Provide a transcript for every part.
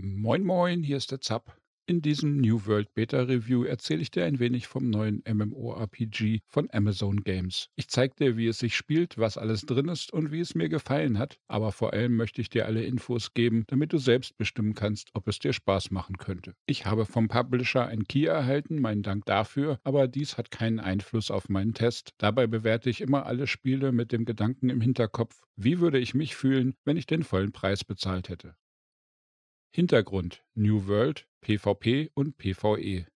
Moin Moin, hier ist der Zap. In diesem New World Beta Review erzähle ich dir ein wenig vom neuen MMORPG von Amazon Games. Ich zeige dir, wie es sich spielt, was alles drin ist und wie es mir gefallen hat, aber vor allem möchte ich dir alle Infos geben, damit du selbst bestimmen kannst, ob es dir Spaß machen könnte. Ich habe vom Publisher ein Key erhalten, meinen Dank dafür, aber dies hat keinen Einfluss auf meinen Test. Dabei bewerte ich immer alle Spiele mit dem Gedanken im Hinterkopf, wie würde ich mich fühlen, wenn ich den vollen Preis bezahlt hätte. Hintergrund New World, PvP und PvE.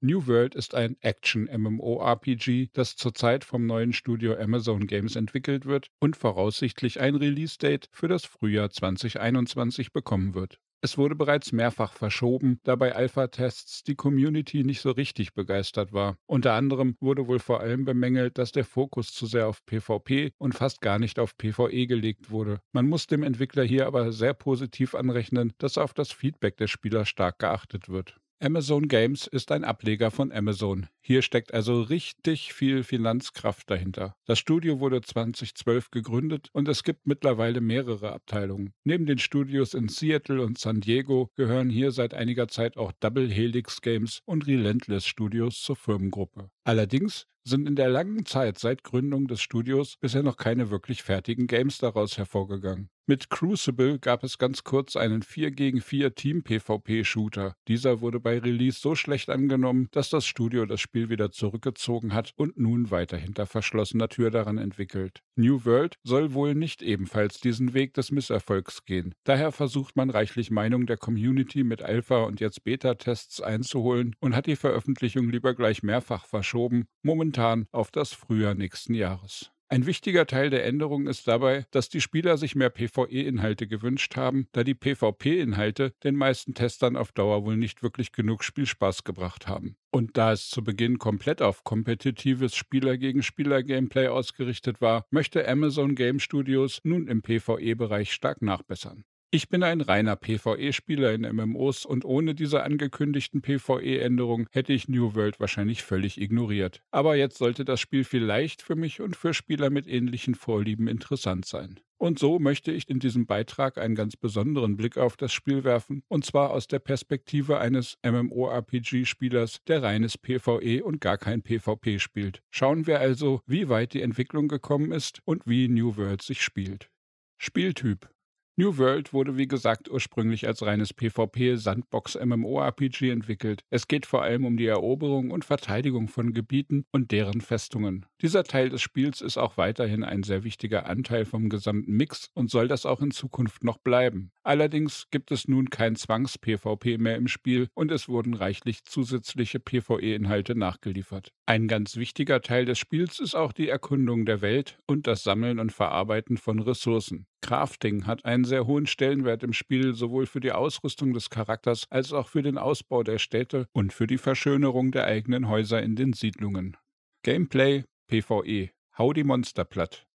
New World ist ein Action-MMORPG, das zurzeit vom neuen Studio Amazon Games entwickelt wird und voraussichtlich ein Release-Date für das Frühjahr 2021 bekommen wird. Es wurde bereits mehrfach verschoben, da bei Alpha-Tests die Community nicht so richtig begeistert war. Unter anderem wurde wohl vor allem bemängelt, dass der Fokus zu sehr auf PvP und fast gar nicht auf PvE gelegt wurde. Man muss dem Entwickler hier aber sehr positiv anrechnen, dass auf das Feedback der Spieler stark geachtet wird. Amazon Games ist ein Ableger von Amazon. Hier steckt also richtig viel Finanzkraft dahinter. Das Studio wurde 2012 gegründet und es gibt mittlerweile mehrere Abteilungen. Neben den Studios in Seattle und San Diego gehören hier seit einiger Zeit auch Double Helix Games und Relentless Studios zur Firmengruppe. Allerdings sind in der langen Zeit seit Gründung des Studios bisher noch keine wirklich fertigen Games daraus hervorgegangen. Mit Crucible gab es ganz kurz einen 4 gegen 4 Team-PvP-Shooter. Dieser wurde bei Release so schlecht angenommen, dass das Studio das Spiel wieder zurückgezogen hat und nun weiter hinter verschlossener Tür daran entwickelt. New World soll wohl nicht ebenfalls diesen Weg des Misserfolgs gehen. Daher versucht man reichlich Meinung der Community mit Alpha- und jetzt Beta-Tests einzuholen und hat die Veröffentlichung lieber gleich mehrfach verschoben, momentan auf das Frühjahr nächsten Jahres. Ein wichtiger Teil der Änderung ist dabei, dass die Spieler sich mehr PvE-Inhalte gewünscht haben, da die PvP-Inhalte den meisten Testern auf Dauer wohl nicht wirklich genug Spielspaß gebracht haben. Und da es zu Beginn komplett auf kompetitives Spieler gegen Spieler Gameplay ausgerichtet war, möchte Amazon Game Studios nun im PvE-Bereich stark nachbessern. Ich bin ein reiner PvE-Spieler in MMOs und ohne diese angekündigten PvE-Änderungen hätte ich New World wahrscheinlich völlig ignoriert. Aber jetzt sollte das Spiel vielleicht für mich und für Spieler mit ähnlichen Vorlieben interessant sein. Und so möchte ich in diesem Beitrag einen ganz besonderen Blick auf das Spiel werfen, und zwar aus der Perspektive eines MMORPG-Spielers, der reines PvE und gar kein PvP spielt. Schauen wir also, wie weit die Entwicklung gekommen ist und wie New World sich spielt. Spieltyp New World wurde wie gesagt ursprünglich als reines PvP-Sandbox-MMORPG entwickelt. Es geht vor allem um die Eroberung und Verteidigung von Gebieten und deren Festungen. Dieser Teil des Spiels ist auch weiterhin ein sehr wichtiger Anteil vom gesamten Mix und soll das auch in Zukunft noch bleiben. Allerdings gibt es nun kein Zwangs-PvP mehr im Spiel und es wurden reichlich zusätzliche PvE-Inhalte nachgeliefert. Ein ganz wichtiger Teil des Spiels ist auch die Erkundung der Welt und das Sammeln und Verarbeiten von Ressourcen. Crafting hat einen sehr hohen Stellenwert im Spiel, sowohl für die Ausrüstung des Charakters als auch für den Ausbau der Städte und für die Verschönerung der eigenen Häuser in den Siedlungen. Gameplay PvE. Hau die Monster platt.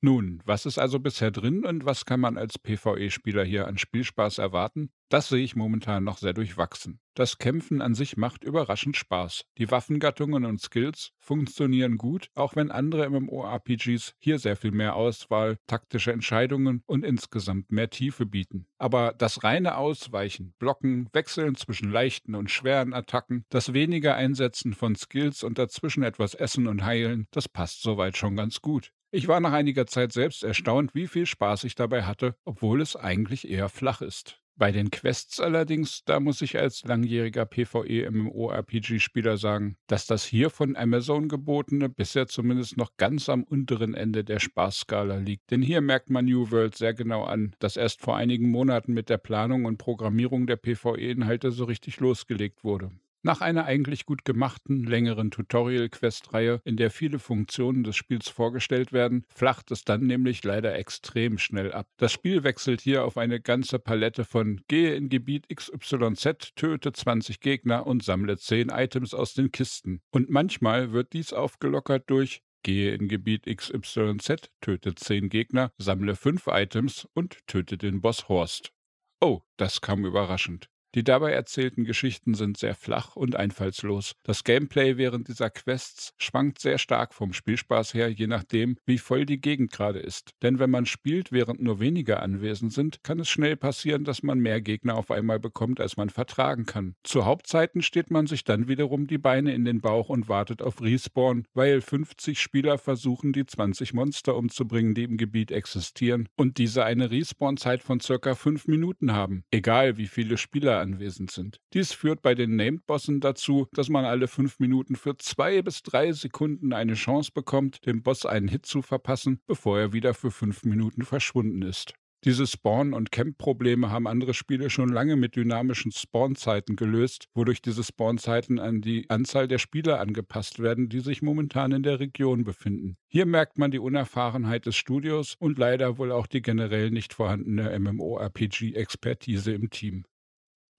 Nun, was ist also bisher drin und was kann man als PvE-Spieler hier an Spielspaß erwarten? Das sehe ich momentan noch sehr durchwachsen. Das Kämpfen an sich macht überraschend Spaß. Die Waffengattungen und Skills funktionieren gut, auch wenn andere MMORPGs hier sehr viel mehr Auswahl, taktische Entscheidungen und insgesamt mehr Tiefe bieten. Aber das reine Ausweichen, Blocken, Wechseln zwischen leichten und schweren Attacken, das weniger Einsetzen von Skills und dazwischen etwas Essen und Heilen, das passt soweit schon ganz gut. Ich war nach einiger Zeit selbst erstaunt, wie viel Spaß ich dabei hatte, obwohl es eigentlich eher flach ist. Bei den Quests allerdings, da muss ich als langjähriger PvE-MMORPG-Spieler sagen, dass das hier von Amazon gebotene bisher zumindest noch ganz am unteren Ende der Spaßskala liegt. Denn hier merkt man New World sehr genau an, dass erst vor einigen Monaten mit der Planung und Programmierung der PvE-Inhalte so richtig losgelegt wurde. Nach einer eigentlich gut gemachten, längeren Tutorial-Quest-Reihe, in der viele Funktionen des Spiels vorgestellt werden, flacht es dann nämlich leider extrem schnell ab. Das Spiel wechselt hier auf eine ganze Palette von Gehe in Gebiet XYZ, töte 20 Gegner und sammle 10 Items aus den Kisten. Und manchmal wird dies aufgelockert durch Gehe in Gebiet XYZ, töte 10 Gegner, sammle 5 Items und töte den Boss Horst. Oh, das kam überraschend. Die dabei erzählten Geschichten sind sehr flach und einfallslos. Das Gameplay während dieser Quests schwankt sehr stark vom Spielspaß her, je nachdem, wie voll die Gegend gerade ist. Denn wenn man spielt, während nur wenige anwesend sind, kann es schnell passieren, dass man mehr Gegner auf einmal bekommt, als man vertragen kann. Zu Hauptzeiten steht man sich dann wiederum die Beine in den Bauch und wartet auf Respawn, weil 50 Spieler versuchen, die 20 Monster umzubringen, die im Gebiet existieren und diese eine Respawn-Zeit von circa 5 Minuten haben, egal wie viele Spieler anwesend sind. Dies führt bei den Named-Bossen dazu, dass man alle fünf Minuten für zwei bis drei Sekunden eine Chance bekommt, dem Boss einen Hit zu verpassen, bevor er wieder für fünf Minuten verschwunden ist. Diese Spawn- und Camp-Probleme haben andere Spiele schon lange mit dynamischen Spawn-Zeiten gelöst, wodurch diese Spawn-Zeiten an die Anzahl der Spieler angepasst werden, die sich momentan in der Region befinden. Hier merkt man die Unerfahrenheit des Studios und leider wohl auch die generell nicht vorhandene MMORPG-Expertise im Team.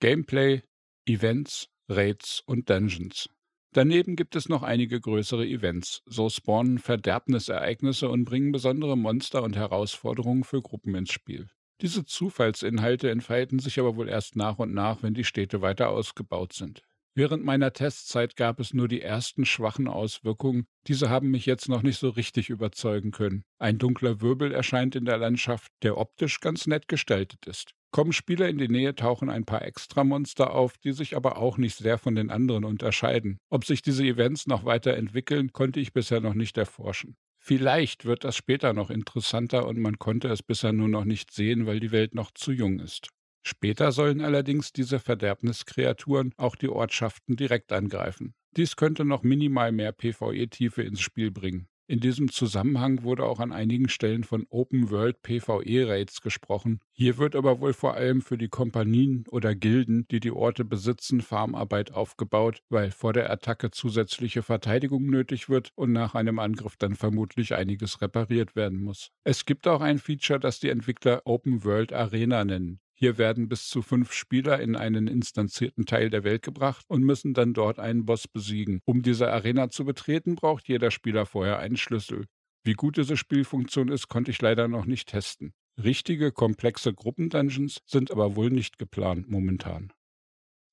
Gameplay, Events, Raids und Dungeons. Daneben gibt es noch einige größere Events. So spawnen Verderbnisereignisse und bringen besondere Monster und Herausforderungen für Gruppen ins Spiel. Diese Zufallsinhalte entfalten sich aber wohl erst nach und nach, wenn die Städte weiter ausgebaut sind. Während meiner Testzeit gab es nur die ersten schwachen Auswirkungen, diese haben mich jetzt noch nicht so richtig überzeugen können. Ein dunkler Wirbel erscheint in der Landschaft, der optisch ganz nett gestaltet ist. Kommen Spieler in die Nähe, tauchen ein paar Extramonster auf, die sich aber auch nicht sehr von den anderen unterscheiden. Ob sich diese Events noch weiter entwickeln, konnte ich bisher noch nicht erforschen. Vielleicht wird das später noch interessanter und man konnte es bisher nur noch nicht sehen, weil die Welt noch zu jung ist. Später sollen allerdings diese Verderbniskreaturen auch die Ortschaften direkt angreifen. Dies könnte noch minimal mehr PvE-Tiefe ins Spiel bringen. In diesem Zusammenhang wurde auch an einigen Stellen von Open World PvE-Raids gesprochen. Hier wird aber wohl vor allem für die Kompanien oder Gilden, die die Orte besitzen, Farmarbeit aufgebaut, weil vor der Attacke zusätzliche Verteidigung nötig wird und nach einem Angriff dann vermutlich einiges repariert werden muss. Es gibt auch ein Feature, das die Entwickler Open World Arena nennen. Hier werden bis zu fünf Spieler in einen instanzierten Teil der Welt gebracht und müssen dann dort einen Boss besiegen. Um diese Arena zu betreten, braucht jeder Spieler vorher einen Schlüssel. Wie gut diese Spielfunktion ist, konnte ich leider noch nicht testen. Richtige, komplexe Gruppendungeons sind aber wohl nicht geplant momentan.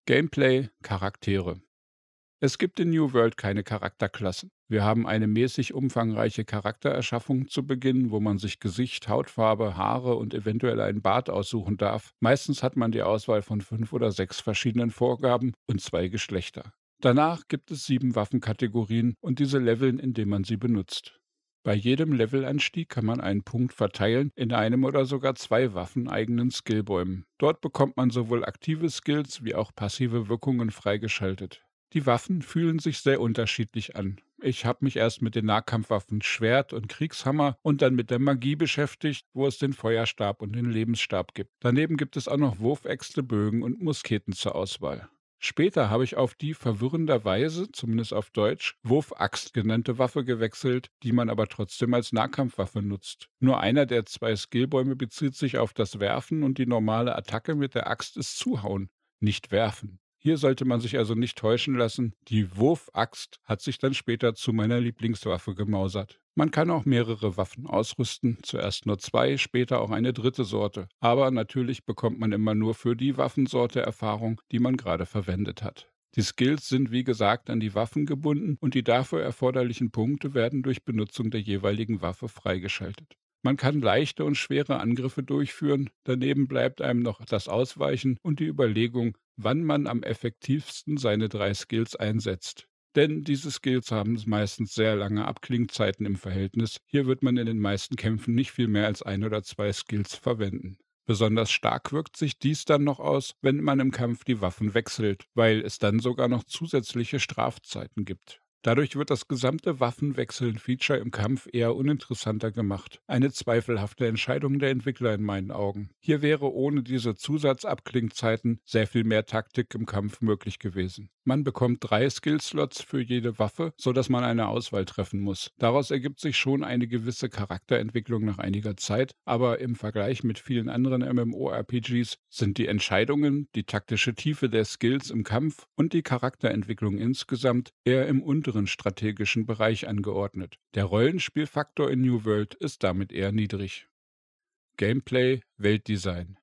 Gameplay, Charaktere. Es gibt in New World keine Charakterklassen. Wir haben eine mäßig umfangreiche Charaktererschaffung zu Beginn, wo man sich Gesicht, Hautfarbe, Haare und eventuell einen Bart aussuchen darf. Meistens hat man die Auswahl von fünf oder sechs verschiedenen Vorgaben und zwei Geschlechter. Danach gibt es sieben Waffenkategorien und diese leveln, indem man sie benutzt. Bei jedem Levelanstieg kann man einen Punkt verteilen in einem oder sogar zwei waffeneigenen Skillbäumen. Dort bekommt man sowohl aktive Skills wie auch passive Wirkungen freigeschaltet. Die Waffen fühlen sich sehr unterschiedlich an. Ich habe mich erst mit den Nahkampfwaffen Schwert und Kriegshammer und dann mit der Magie beschäftigt, wo es den Feuerstab und den Lebensstab gibt. Daneben gibt es auch noch Wurfäxte, Bögen und Musketen zur Auswahl. Später habe ich auf die verwirrenderweise, zumindest auf Deutsch, Wurfaxt genannte Waffe gewechselt, die man aber trotzdem als Nahkampfwaffe nutzt. Nur einer der zwei Skillbäume bezieht sich auf das Werfen und die normale Attacke mit der Axt ist Zuhauen, nicht Werfen. Hier sollte man sich also nicht täuschen lassen. Die Wurfaxt hat sich dann später zu meiner Lieblingswaffe gemausert. Man kann auch mehrere Waffen ausrüsten, zuerst nur zwei, später auch eine dritte Sorte. Aber natürlich bekommt man immer nur für die Waffensorte Erfahrung, die man gerade verwendet hat. Die Skills sind wie gesagt an die Waffen gebunden und die dafür erforderlichen Punkte werden durch Benutzung der jeweiligen Waffe freigeschaltet. Man kann leichte und schwere Angriffe durchführen, daneben bleibt einem noch das Ausweichen und die Überlegung, wann man am effektivsten seine drei Skills einsetzt. Denn diese Skills haben meistens sehr lange Abklingzeiten im Verhältnis. Hier wird man in den meisten Kämpfen nicht viel mehr als ein oder zwei Skills verwenden. Besonders stark wirkt sich dies dann noch aus, wenn man im Kampf die Waffen wechselt, weil es dann sogar noch zusätzliche Strafzeiten gibt. Dadurch wird das gesamte Waffenwechseln-Feature im Kampf eher uninteressanter gemacht. Eine zweifelhafte Entscheidung der Entwickler in meinen Augen. Hier wäre ohne diese Zusatzabklingzeiten sehr viel mehr Taktik im Kampf möglich gewesen. Man bekommt drei Skillslots für jede Waffe, sodass man eine Auswahl treffen muss. Daraus ergibt sich schon eine gewisse Charakterentwicklung nach einiger Zeit, aber im Vergleich mit vielen anderen MMORPGs sind die Entscheidungen, die taktische Tiefe der Skills im Kampf und die Charakterentwicklung insgesamt eher im unteren unteren strategischen Bereich angeordnet. Der Rollenspielfaktor in New World ist damit eher niedrig. Gameplay, Weltdesign.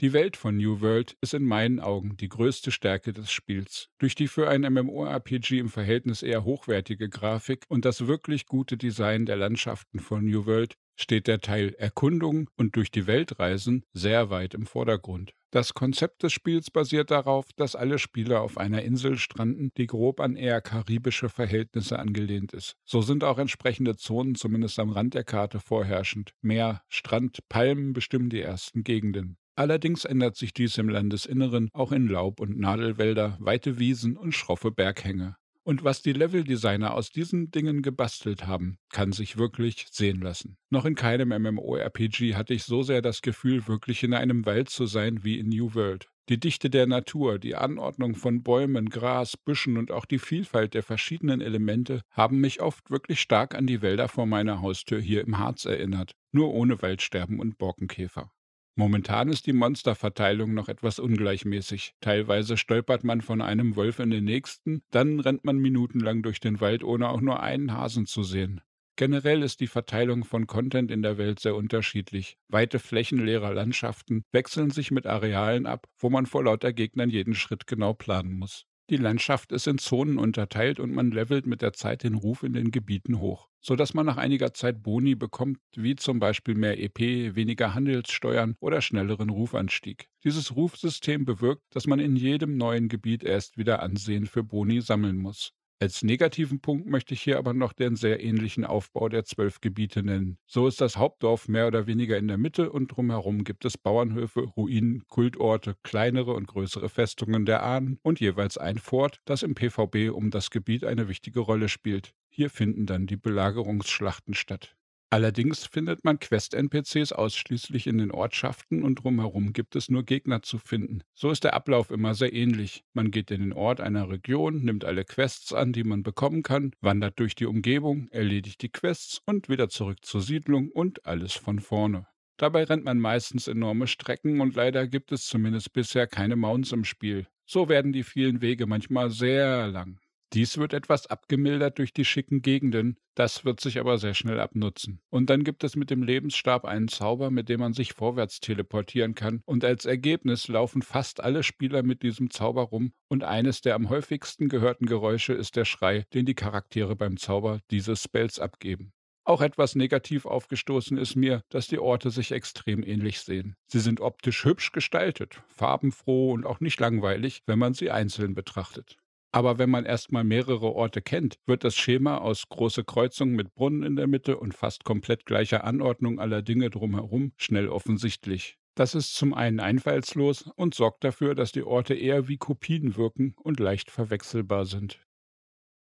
Die Welt von New World ist in meinen Augen die größte Stärke des Spiels. Durch die für ein MMORPG im Verhältnis eher hochwertige Grafik und das wirklich gute Design der Landschaften von New World steht der Teil Erkundung und durch die Welt reisen sehr weit im Vordergrund. Das Konzept des Spiels basiert darauf, dass alle Spieler auf einer Insel stranden, die grob an eher karibische Verhältnisse angelehnt ist. So sind auch entsprechende Zonen zumindest am Rand der Karte vorherrschend. Meer, Strand, Palmen bestimmen die ersten Gegenden. Allerdings ändert sich dies im Landesinneren auch in Laub- und Nadelwälder, weite Wiesen und schroffe Berghänge. Und was die Leveldesigner aus diesen Dingen gebastelt haben, kann sich wirklich sehen lassen. Noch in keinem MMORPG hatte ich so sehr das Gefühl, wirklich in einem Wald zu sein wie in New World. Die Dichte der Natur, die Anordnung von Bäumen, Gras, Büschen und auch die Vielfalt der verschiedenen Elemente haben mich oft wirklich stark an die Wälder vor meiner Haustür hier im Harz erinnert, nur ohne Waldsterben und Borkenkäfer. Momentan ist die Monsterverteilung noch etwas ungleichmäßig. Teilweise stolpert man von einem Wolf in den nächsten, dann rennt man minutenlang durch den Wald, ohne auch nur einen Hasen zu sehen. Generell ist die Verteilung von Content in der Welt sehr unterschiedlich. Weite Flächen leerer Landschaften wechseln sich mit Arealen ab, wo man vor lauter Gegnern jeden Schritt genau planen muss. Die Landschaft ist in Zonen unterteilt und man levelt mit der Zeit den Ruf in den Gebieten hoch, sodass man nach einiger Zeit Boni bekommt, wie zum Beispiel mehr EP, weniger Handelssteuern oder schnelleren Rufanstieg. Dieses Rufsystem bewirkt, dass man in jedem neuen Gebiet erst wieder Ansehen für Boni sammeln muss. Als negativen Punkt möchte ich hier aber noch den sehr ähnlichen Aufbau der zwölf Gebiete nennen. So ist das Hauptdorf mehr oder weniger in der Mitte und drumherum gibt es Bauernhöfe, Ruinen, Kultorte, kleinere und größere Festungen der Ahnen und jeweils ein Fort, das im PvB um das Gebiet eine wichtige Rolle spielt. Hier finden dann die Belagerungsschlachten statt. Allerdings findet man Quest-NPCs ausschließlich in den Ortschaften und drumherum gibt es nur Gegner zu finden. So ist der Ablauf immer sehr ähnlich. Man geht in den Ort einer Region, nimmt alle Quests an, die man bekommen kann, wandert durch die Umgebung, erledigt die Quests und wieder zurück zur Siedlung und alles von vorne. Dabei rennt man meistens enorme Strecken und leider gibt es zumindest bisher keine Mounts im Spiel. So werden die vielen Wege manchmal sehr lang. Dies wird etwas abgemildert durch die schicken Gegenden, das wird sich aber sehr schnell abnutzen. Und dann gibt es mit dem Lebensstab einen Zauber, mit dem man sich vorwärts teleportieren kann, und als Ergebnis laufen fast alle Spieler mit diesem Zauber rum, und eines der am häufigsten gehörten Geräusche ist der Schrei, den die Charaktere beim Zauber dieses Spells abgeben. Auch etwas negativ aufgestoßen ist mir, dass die Orte sich extrem ähnlich sehen. Sie sind optisch hübsch gestaltet, farbenfroh und auch nicht langweilig, wenn man sie einzeln betrachtet. Aber wenn man erstmal mehrere Orte kennt, wird das Schema aus große Kreuzungen mit Brunnen in der Mitte und fast komplett gleicher Anordnung aller Dinge drumherum schnell offensichtlich. Das ist zum einen einfallslos und sorgt dafür, dass die Orte eher wie Kopien wirken und leicht verwechselbar sind.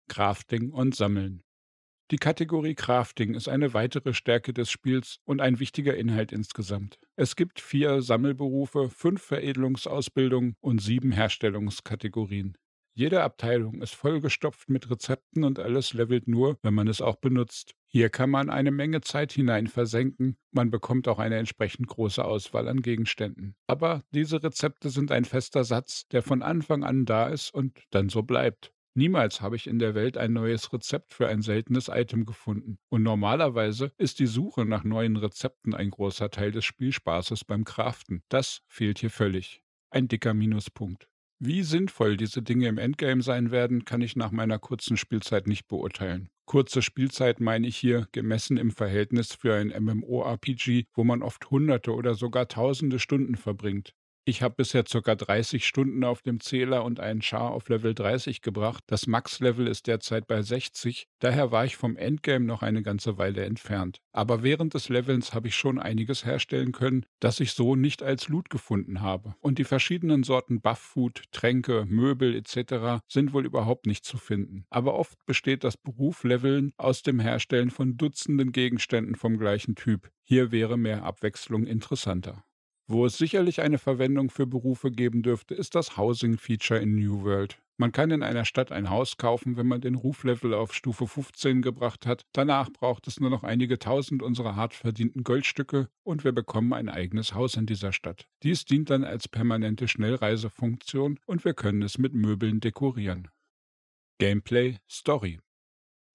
Crafting und Sammeln. Die Kategorie Crafting ist eine weitere Stärke des Spiels und ein wichtiger Inhalt insgesamt. Es gibt vier Sammelberufe, fünf Veredelungsausbildungen und sieben Herstellungskategorien. Jede Abteilung ist vollgestopft mit Rezepten und alles levelt nur, wenn man es auch benutzt. Hier kann man eine Menge Zeit hinein versenken, man bekommt auch eine entsprechend große Auswahl an Gegenständen. Aber diese Rezepte sind ein fester Satz, der von Anfang an da ist und dann so bleibt. Niemals habe ich in der Welt ein neues Rezept für ein seltenes Item gefunden. Und normalerweise ist die Suche nach neuen Rezepten ein großer Teil des Spielspaßes beim Craften. Das fehlt hier völlig. Ein dicker Minuspunkt. Wie sinnvoll diese Dinge im Endgame sein werden, kann ich nach meiner kurzen Spielzeit nicht beurteilen. Kurze Spielzeit meine ich hier gemessen im Verhältnis für ein MMORPG, wo man oft hunderte oder sogar tausende Stunden verbringt. Ich habe bisher ca. 30 Stunden auf dem Zähler und einen Char auf Level 30 gebracht. Das Max-Level ist derzeit bei 60, daher war ich vom Endgame noch eine ganze Weile entfernt. Aber während des Levels habe ich schon einiges herstellen können, das ich so nicht als Loot gefunden habe. Und die verschiedenen Sorten Buff-Food, Tränke, Möbel etc. sind wohl überhaupt nicht zu finden. Aber oft besteht das Berufleveln aus dem Herstellen von Dutzenden Gegenständen vom gleichen Typ. Hier wäre mehr Abwechslung interessanter. Wo es sicherlich eine Verwendung für Berufe geben dürfte, ist das Housing-Feature in New World. Man kann in einer Stadt ein Haus kaufen, wenn man den Ruflevel auf Stufe 15 gebracht hat. Danach braucht es nur noch einige tausend unserer hart verdienten Goldstücke und wir bekommen ein eigenes Haus in dieser Stadt. Dies dient dann als permanente Schnellreisefunktion und wir können es mit Möbeln dekorieren. Gameplay Story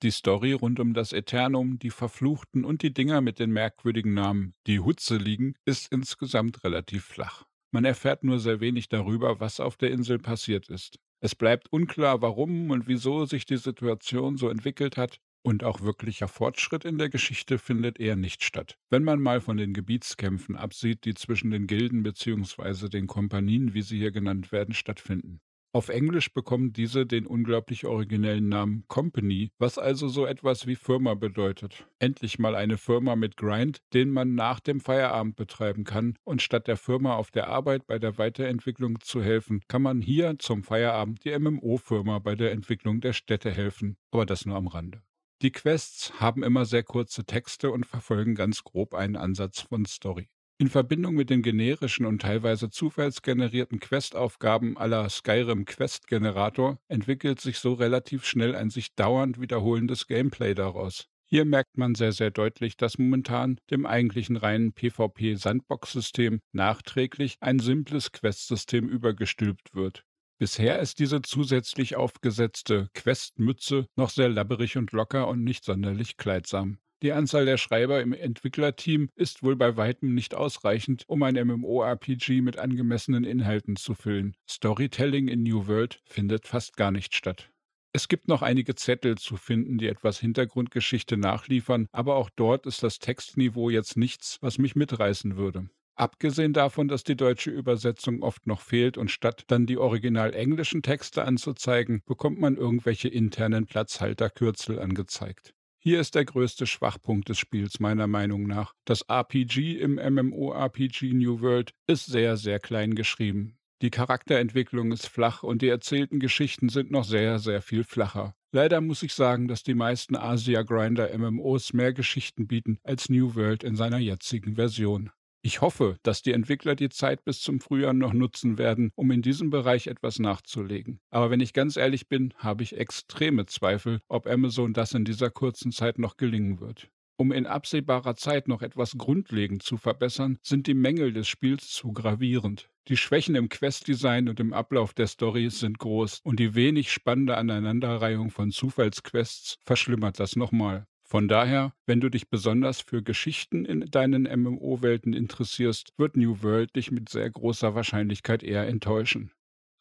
die Story rund um das Eternum, die Verfluchten und die Dinger mit den merkwürdigen Namen, die Hutze liegen, ist insgesamt relativ flach. Man erfährt nur sehr wenig darüber, was auf der Insel passiert ist. Es bleibt unklar, warum und wieso sich die Situation so entwickelt hat, und auch wirklicher Fortschritt in der Geschichte findet eher nicht statt. Wenn man mal von den Gebietskämpfen absieht, die zwischen den Gilden bzw. den Kompanien, wie sie hier genannt werden, stattfinden. Auf Englisch bekommen diese den unglaublich originellen Namen Company, was also so etwas wie Firma bedeutet. Endlich mal eine Firma mit Grind, den man nach dem Feierabend betreiben kann und statt der Firma auf der Arbeit bei der Weiterentwicklung zu helfen, kann man hier zum Feierabend die MMO-Firma bei der Entwicklung der Städte helfen, aber das nur am Rande. Die Quests haben immer sehr kurze Texte und verfolgen ganz grob einen Ansatz von Story. In Verbindung mit den generischen und teilweise zufallsgenerierten Questaufgaben aller Skyrim Quest Generator entwickelt sich so relativ schnell ein sich dauernd wiederholendes Gameplay daraus. Hier merkt man sehr, sehr deutlich, dass momentan dem eigentlichen reinen PvP-Sandbox-System nachträglich ein simples Quest-System übergestülpt wird. Bisher ist diese zusätzlich aufgesetzte Questmütze noch sehr labberig und locker und nicht sonderlich kleidsam. Die Anzahl der Schreiber im Entwicklerteam ist wohl bei weitem nicht ausreichend, um ein MMORPG mit angemessenen Inhalten zu füllen. Storytelling in New World findet fast gar nicht statt. Es gibt noch einige Zettel zu finden, die etwas Hintergrundgeschichte nachliefern, aber auch dort ist das Textniveau jetzt nichts, was mich mitreißen würde. Abgesehen davon, dass die deutsche Übersetzung oft noch fehlt und statt dann die original englischen Texte anzuzeigen, bekommt man irgendwelche internen Platzhalterkürzel angezeigt. Hier ist der größte Schwachpunkt des Spiels meiner Meinung nach. Das RPG im MMORPG New World ist sehr, sehr klein geschrieben. Die Charakterentwicklung ist flach und die erzählten Geschichten sind noch sehr, sehr viel flacher. Leider muss ich sagen, dass die meisten Asia Grinder MMOs mehr Geschichten bieten als New World in seiner jetzigen Version. Ich hoffe, dass die Entwickler die Zeit bis zum Frühjahr noch nutzen werden, um in diesem Bereich etwas nachzulegen. Aber wenn ich ganz ehrlich bin, habe ich extreme Zweifel, ob Amazon das in dieser kurzen Zeit noch gelingen wird. Um in absehbarer Zeit noch etwas grundlegend zu verbessern, sind die Mängel des Spiels zu gravierend. Die Schwächen im Questdesign und im Ablauf der Story sind groß und die wenig spannende Aneinanderreihung von Zufallsquests verschlimmert das nochmal. Von daher, wenn du dich besonders für Geschichten in deinen MMO-Welten interessierst, wird New World dich mit sehr großer Wahrscheinlichkeit eher enttäuschen.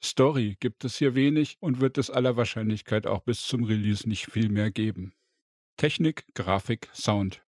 Story gibt es hier wenig und wird es aller Wahrscheinlichkeit auch bis zum Release nicht viel mehr geben. Technik, Grafik, Sound.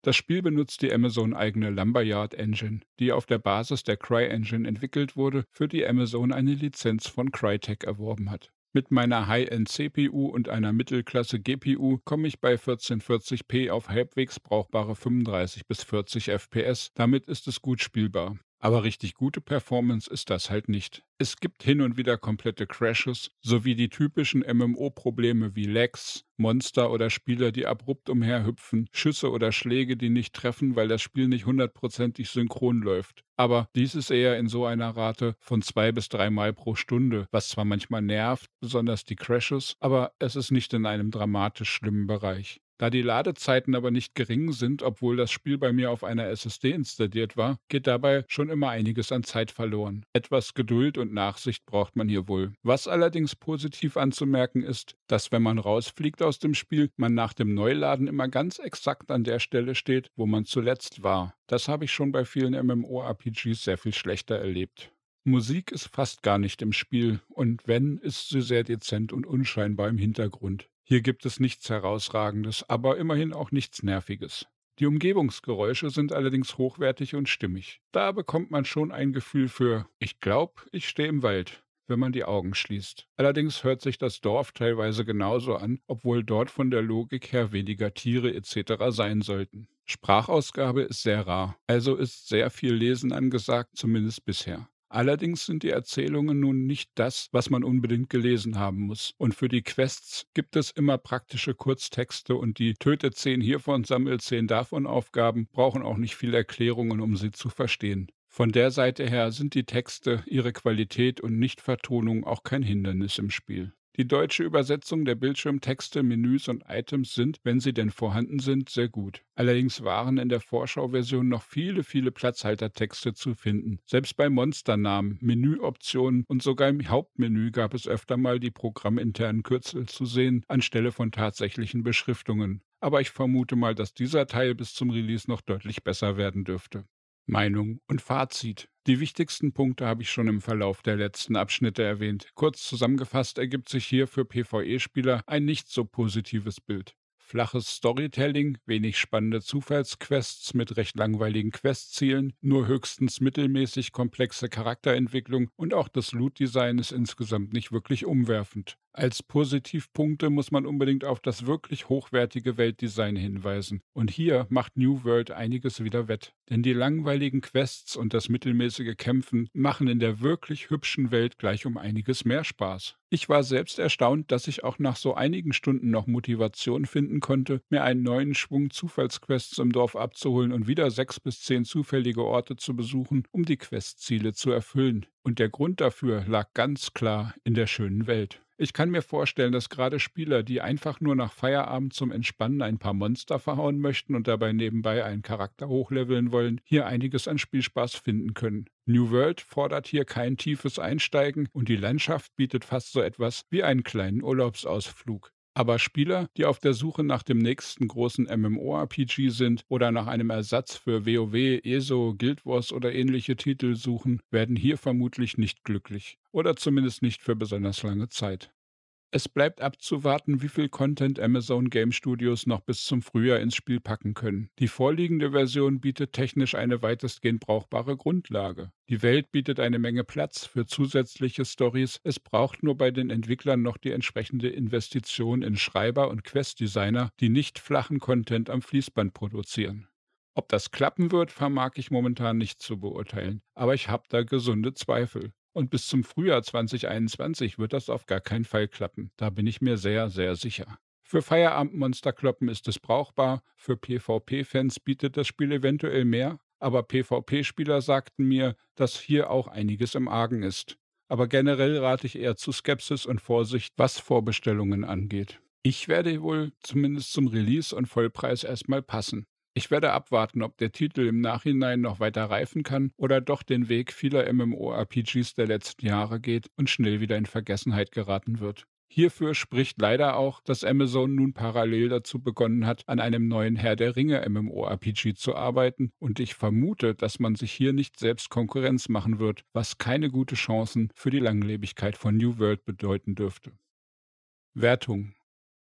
Das Spiel benutzt die Amazon eigene Lumberyard Engine, die auf der Basis der CryEngine entwickelt wurde, für die Amazon eine Lizenz von Crytek erworben hat. Mit meiner High-End-CPU und einer Mittelklasse-GPU komme ich bei 1440p auf halbwegs brauchbare 35 bis 40 FPS. Damit ist es gut spielbar. Aber richtig gute Performance ist das halt nicht. Es gibt hin und wieder komplette Crashes sowie die typischen MMO-Probleme wie Lags, Monster oder Spieler, die abrupt umherhüpfen, Schüsse oder Schläge, die nicht treffen, weil das Spiel nicht hundertprozentig synchron läuft. Aber dies ist eher in so einer Rate von zwei bis dreimal pro Stunde, was zwar manchmal nervt, besonders die Crashes, aber es ist nicht in einem dramatisch schlimmen Bereich. Da die Ladezeiten aber nicht gering sind, obwohl das Spiel bei mir auf einer SSD installiert war, geht dabei schon immer einiges an Zeit verloren. Etwas Geduld und Nachsicht braucht man hier wohl. Was allerdings positiv anzumerken ist, dass wenn man rausfliegt aus dem Spiel, man nach dem Neuladen immer ganz exakt an der Stelle steht, wo man zuletzt war. Das habe ich schon bei vielen MMORPGs sehr viel schlechter erlebt. Musik ist fast gar nicht im Spiel und wenn, ist sie sehr dezent und unscheinbar im Hintergrund. Hier gibt es nichts Herausragendes, aber immerhin auch nichts Nerviges. Die Umgebungsgeräusche sind allerdings hochwertig und stimmig. Da bekommt man schon ein Gefühl für, ich glaube, ich stehe im Wald, wenn man die Augen schließt. Allerdings hört sich das Dorf teilweise genauso an, obwohl dort von der Logik her weniger Tiere etc. sein sollten. Sprachausgabe ist sehr rar, also ist sehr viel Lesen angesagt, zumindest bisher. Allerdings sind die Erzählungen nun nicht das, was man unbedingt gelesen haben muss. Und für die Quests gibt es immer praktische Kurztexte und die Töte 10 hiervon, sammel 10 davon Aufgaben brauchen auch nicht viel Erklärungen, um sie zu verstehen. Von der Seite her sind die Texte, ihre Qualität und Nichtvertonung auch kein Hindernis im Spiel. Die deutsche Übersetzung der Bildschirmtexte, Menüs und Items sind, wenn sie denn vorhanden sind, sehr gut. Allerdings waren in der Vorschauversion noch viele, viele Platzhaltertexte zu finden. Selbst bei Monsternamen, Menüoptionen und sogar im Hauptmenü gab es öfter mal die programminternen Kürzel zu sehen, anstelle von tatsächlichen Beschriftungen. Aber ich vermute mal, dass dieser Teil bis zum Release noch deutlich besser werden dürfte. Meinung und Fazit. Die wichtigsten Punkte habe ich schon im Verlauf der letzten Abschnitte erwähnt. Kurz zusammengefasst ergibt sich hier für PvE-Spieler ein nicht so positives Bild. Flaches Storytelling, wenig spannende Zufallsquests mit recht langweiligen Questzielen, nur höchstens mittelmäßig komplexe Charakterentwicklung und auch das Loot-Design ist insgesamt nicht wirklich umwerfend. Als Positivpunkte muss man unbedingt auf das wirklich hochwertige Weltdesign hinweisen. Und hier macht New World einiges wieder wett. Denn die langweiligen Quests und das mittelmäßige Kämpfen machen in der wirklich hübschen Welt gleich um einiges mehr Spaß. Ich war selbst erstaunt, dass ich auch nach so einigen Stunden noch Motivation finden konnte, mir einen neuen Schwung Zufallsquests im Dorf abzuholen und wieder sechs bis zehn zufällige Orte zu besuchen, um die Questziele zu erfüllen. Und der Grund dafür lag ganz klar in der schönen Welt. Ich kann mir vorstellen, dass gerade Spieler, die einfach nur nach Feierabend zum Entspannen ein paar Monster verhauen möchten und dabei nebenbei einen Charakter hochleveln wollen, hier einiges an Spielspaß finden können. New World fordert hier kein tiefes Einsteigen und die Landschaft bietet fast so etwas wie einen kleinen Urlaubsausflug. Aber Spieler, die auf der Suche nach dem nächsten großen MMORPG sind oder nach einem Ersatz für WoW, ESO, Guild Wars oder ähnliche Titel suchen, werden hier vermutlich nicht glücklich. Oder zumindest nicht für besonders lange Zeit. Es bleibt abzuwarten, wie viel Content Amazon Game Studios noch bis zum Frühjahr ins Spiel packen können. Die vorliegende Version bietet technisch eine weitestgehend brauchbare Grundlage. Die Welt bietet eine Menge Platz für zusätzliche Stories. Es braucht nur bei den Entwicklern noch die entsprechende Investition in Schreiber und Questdesigner, die nicht flachen Content am Fließband produzieren. Ob das klappen wird, vermag ich momentan nicht zu beurteilen, aber ich habe da gesunde Zweifel. Und bis zum Frühjahr 2021 wird das auf gar keinen Fall klappen. Da bin ich mir sehr, sehr sicher. Für Feierabendmonsterkloppen ist es brauchbar, für PvP-Fans bietet das Spiel eventuell mehr, aber PvP-Spieler sagten mir, dass hier auch einiges im Argen ist. Aber generell rate ich eher zu Skepsis und Vorsicht, was Vorbestellungen angeht. Ich werde wohl zumindest zum Release und Vollpreis erstmal passen. Ich werde abwarten, ob der Titel im Nachhinein noch weiter reifen kann oder doch den Weg vieler MMORPGs der letzten Jahre geht und schnell wieder in Vergessenheit geraten wird. Hierfür spricht leider auch, dass Amazon nun parallel dazu begonnen hat, an einem neuen Herr der Ringe MMORPG zu arbeiten und ich vermute, dass man sich hier nicht selbst Konkurrenz machen wird, was keine gute Chancen für die Langlebigkeit von New World bedeuten dürfte. Wertung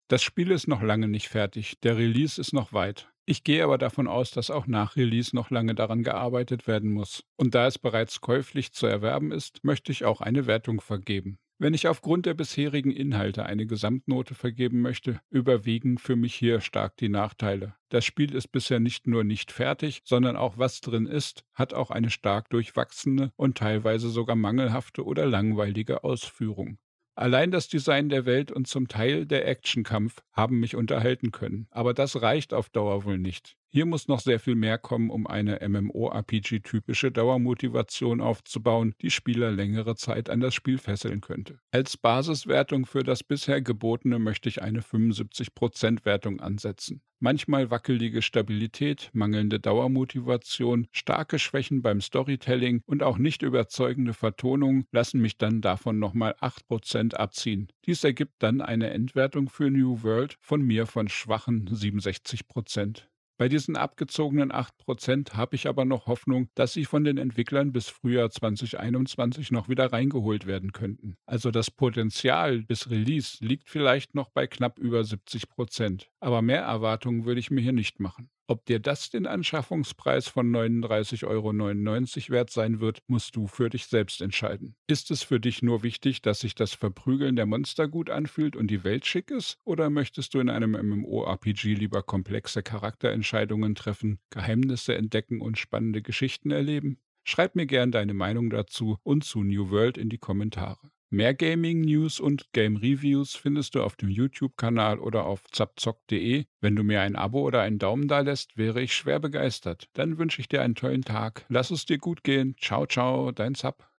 das Spiel ist noch lange nicht fertig, der Release ist noch weit. Ich gehe aber davon aus, dass auch nach Release noch lange daran gearbeitet werden muss. Und da es bereits käuflich zu erwerben ist, möchte ich auch eine Wertung vergeben. Wenn ich aufgrund der bisherigen Inhalte eine Gesamtnote vergeben möchte, überwiegen für mich hier stark die Nachteile. Das Spiel ist bisher nicht nur nicht fertig, sondern auch was drin ist, hat auch eine stark durchwachsene und teilweise sogar mangelhafte oder langweilige Ausführung. Allein das Design der Welt und zum Teil der Actionkampf haben mich unterhalten können, aber das reicht auf Dauer wohl nicht. Hier muss noch sehr viel mehr kommen, um eine MMORPG-typische Dauermotivation aufzubauen, die Spieler längere Zeit an das Spiel fesseln könnte. Als Basiswertung für das bisher gebotene möchte ich eine 75% Wertung ansetzen. Manchmal wackelige Stabilität, mangelnde Dauermotivation, starke Schwächen beim Storytelling und auch nicht überzeugende Vertonung lassen mich dann davon nochmal 8% abziehen. Dies ergibt dann eine Endwertung für New World von mir von schwachen 67%. Bei diesen abgezogenen 8% habe ich aber noch Hoffnung, dass sie von den Entwicklern bis Frühjahr 2021 noch wieder reingeholt werden könnten. Also das Potenzial bis Release liegt vielleicht noch bei knapp über 70%. Aber mehr Erwartungen würde ich mir hier nicht machen. Ob dir das den Anschaffungspreis von 39,99 Euro wert sein wird, musst du für dich selbst entscheiden. Ist es für dich nur wichtig, dass sich das Verprügeln der Monster gut anfühlt und die Welt schick ist? Oder möchtest du in einem MMORPG lieber komplexe Charakterentscheidungen treffen, Geheimnisse entdecken und spannende Geschichten erleben? Schreib mir gern deine Meinung dazu und zu New World in die Kommentare. Mehr Gaming-News und Game-Reviews findest du auf dem YouTube-Kanal oder auf zapzock.de. Wenn du mir ein Abo oder einen Daumen da lässt, wäre ich schwer begeistert. Dann wünsche ich dir einen tollen Tag. Lass es dir gut gehen. Ciao, ciao, dein Zap.